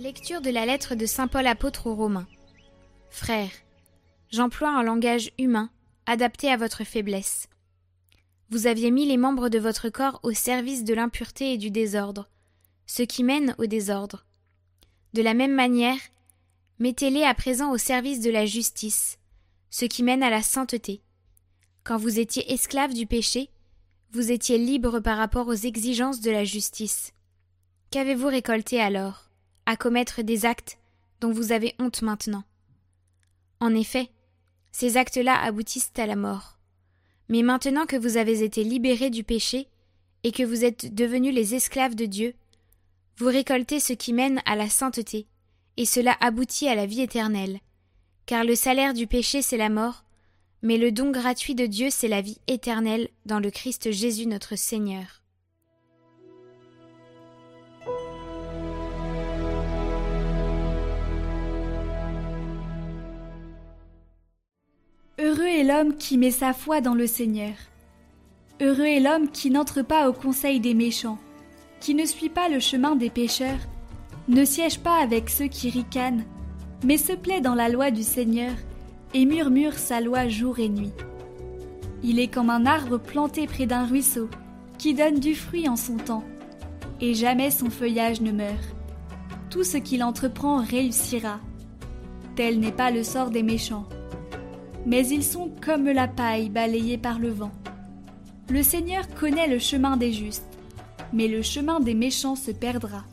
Lecture de la lettre de Saint Paul apôtre aux Romains. Frères, j'emploie un langage humain, adapté à votre faiblesse. Vous aviez mis les membres de votre corps au service de l'impureté et du désordre, ce qui mène au désordre. De la même manière, mettez-les à présent au service de la justice, ce qui mène à la sainteté. Quand vous étiez esclaves du péché, vous étiez libres par rapport aux exigences de la justice. Qu'avez-vous récolté alors? À commettre des actes dont vous avez honte maintenant. En effet, ces actes-là aboutissent à la mort. Mais maintenant que vous avez été libérés du péché, et que vous êtes devenus les esclaves de Dieu, vous récoltez ce qui mène à la sainteté, et cela aboutit à la vie éternelle. Car le salaire du péché c'est la mort, mais le don gratuit de Dieu c'est la vie éternelle dans le Christ Jésus notre Seigneur. Est l'homme qui met sa foi dans le Seigneur. Heureux est l'homme qui n'entre pas au conseil des méchants, qui ne suit pas le chemin des pécheurs, ne siège pas avec ceux qui ricanent, mais se plaît dans la loi du Seigneur et murmure sa loi jour et nuit. Il est comme un arbre planté près d'un ruisseau, qui donne du fruit en son temps, et jamais son feuillage ne meurt. Tout ce qu'il entreprend réussira. Tel n'est pas le sort des méchants mais ils sont comme la paille balayée par le vent. Le Seigneur connaît le chemin des justes, mais le chemin des méchants se perdra.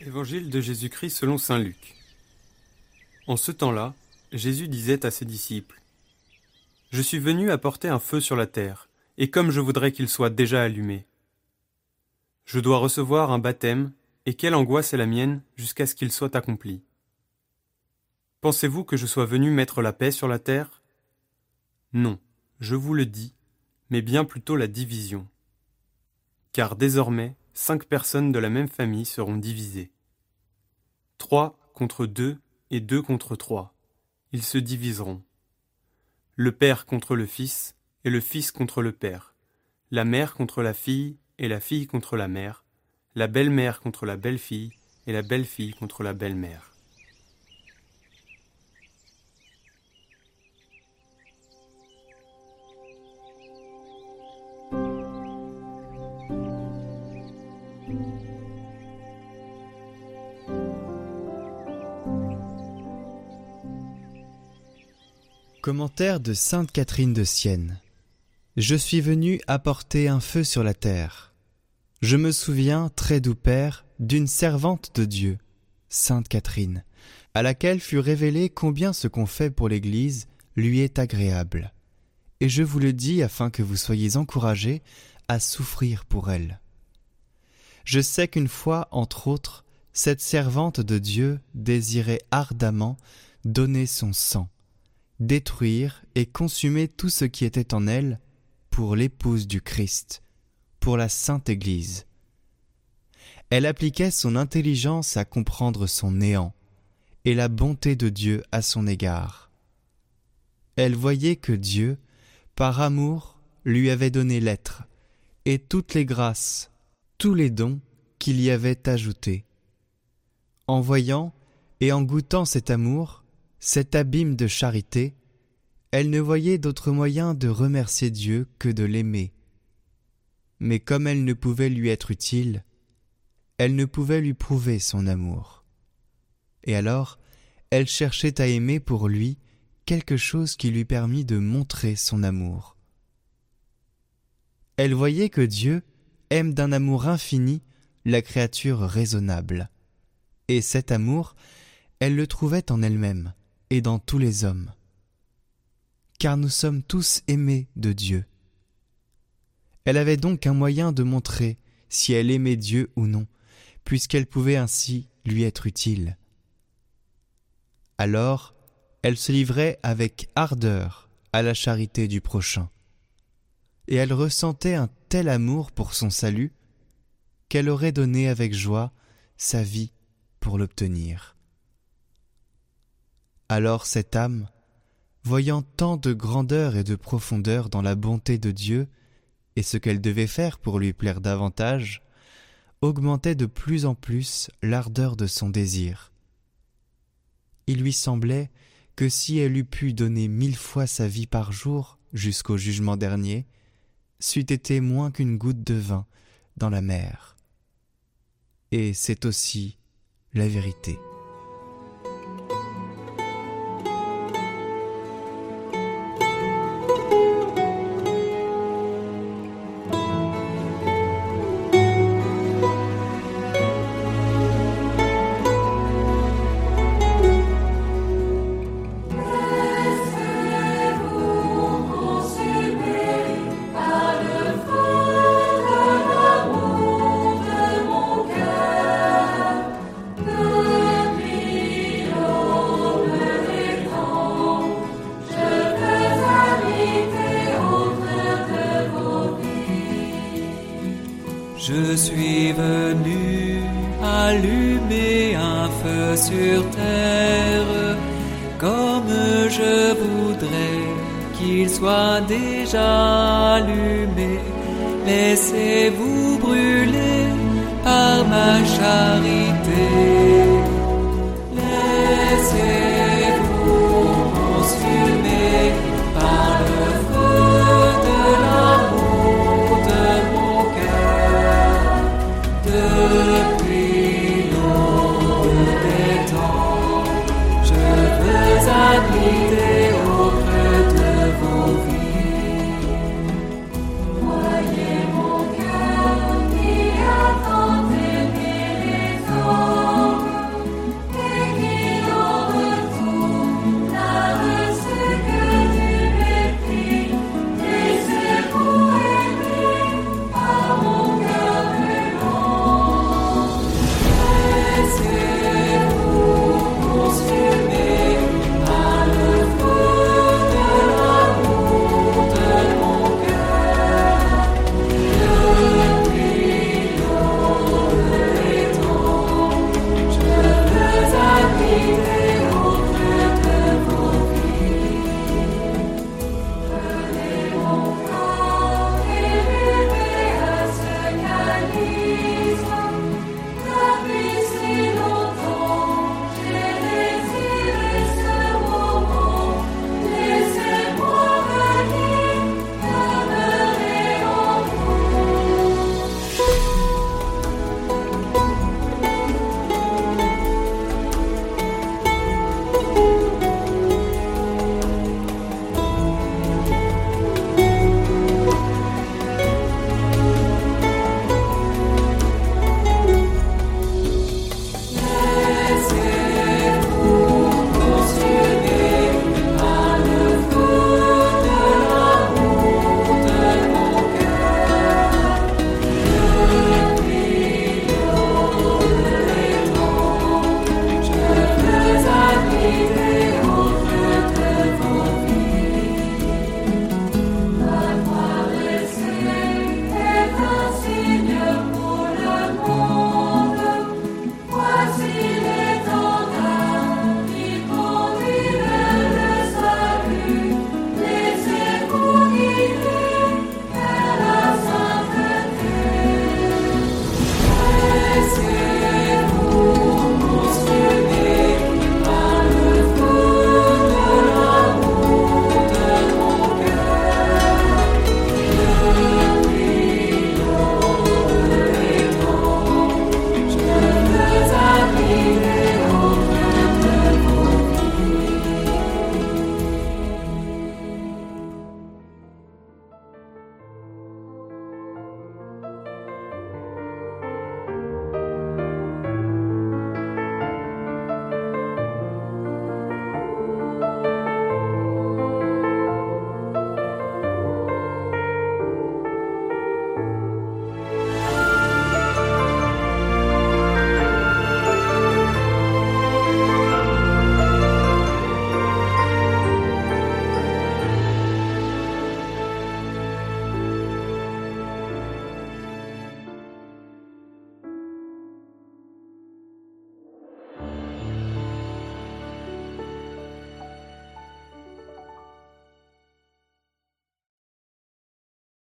Évangile de Jésus-Christ selon Saint Luc. En ce temps-là, Jésus disait à ses disciples Je suis venu apporter un feu sur la terre et comme je voudrais qu'il soit déjà allumé. Je dois recevoir un baptême, et quelle angoisse est la mienne jusqu'à ce qu'il soit accompli. Pensez-vous que je sois venu mettre la paix sur la terre? Non, je vous le dis, mais bien plutôt la division. Car désormais, cinq personnes de la même famille seront divisées. Trois contre deux et deux contre trois. Ils se diviseront. Le Père contre le Fils, et le fils contre le père, la mère contre la fille et la fille contre la mère, la belle-mère contre la belle-fille et la belle-fille contre la belle-mère. Commentaire de Sainte Catherine de Sienne je suis venu apporter un feu sur la terre. Je me souviens, très doux Père, d'une servante de Dieu, Sainte Catherine, à laquelle fut révélé combien ce qu'on fait pour l'Église lui est agréable. Et je vous le dis afin que vous soyez encouragés à souffrir pour elle. Je sais qu'une fois, entre autres, cette servante de Dieu désirait ardemment donner son sang, détruire et consumer tout ce qui était en elle pour l'épouse du Christ, pour la Sainte Église. Elle appliquait son intelligence à comprendre son néant et la bonté de Dieu à son égard. Elle voyait que Dieu, par amour, lui avait donné l'être et toutes les grâces, tous les dons qu'il y avait ajoutés. En voyant et en goûtant cet amour, cet abîme de charité, elle ne voyait d'autre moyen de remercier Dieu que de l'aimer. Mais comme elle ne pouvait lui être utile, elle ne pouvait lui prouver son amour. Et alors, elle cherchait à aimer pour lui quelque chose qui lui permît de montrer son amour. Elle voyait que Dieu aime d'un amour infini la créature raisonnable, et cet amour, elle le trouvait en elle-même et dans tous les hommes car nous sommes tous aimés de Dieu. Elle avait donc un moyen de montrer si elle aimait Dieu ou non, puisqu'elle pouvait ainsi lui être utile. Alors, elle se livrait avec ardeur à la charité du prochain, et elle ressentait un tel amour pour son salut qu'elle aurait donné avec joie sa vie pour l'obtenir. Alors cette âme, voyant tant de grandeur et de profondeur dans la bonté de Dieu, et ce qu'elle devait faire pour lui plaire davantage, augmentait de plus en plus l'ardeur de son désir. Il lui semblait que si elle eût pu donner mille fois sa vie par jour jusqu'au jugement dernier, c'eût été moins qu'une goutte de vin dans la mer. Et c'est aussi la vérité. Allumer un feu sur terre, comme je voudrais qu'il soit déjà allumé. Laissez-vous brûler par ma charité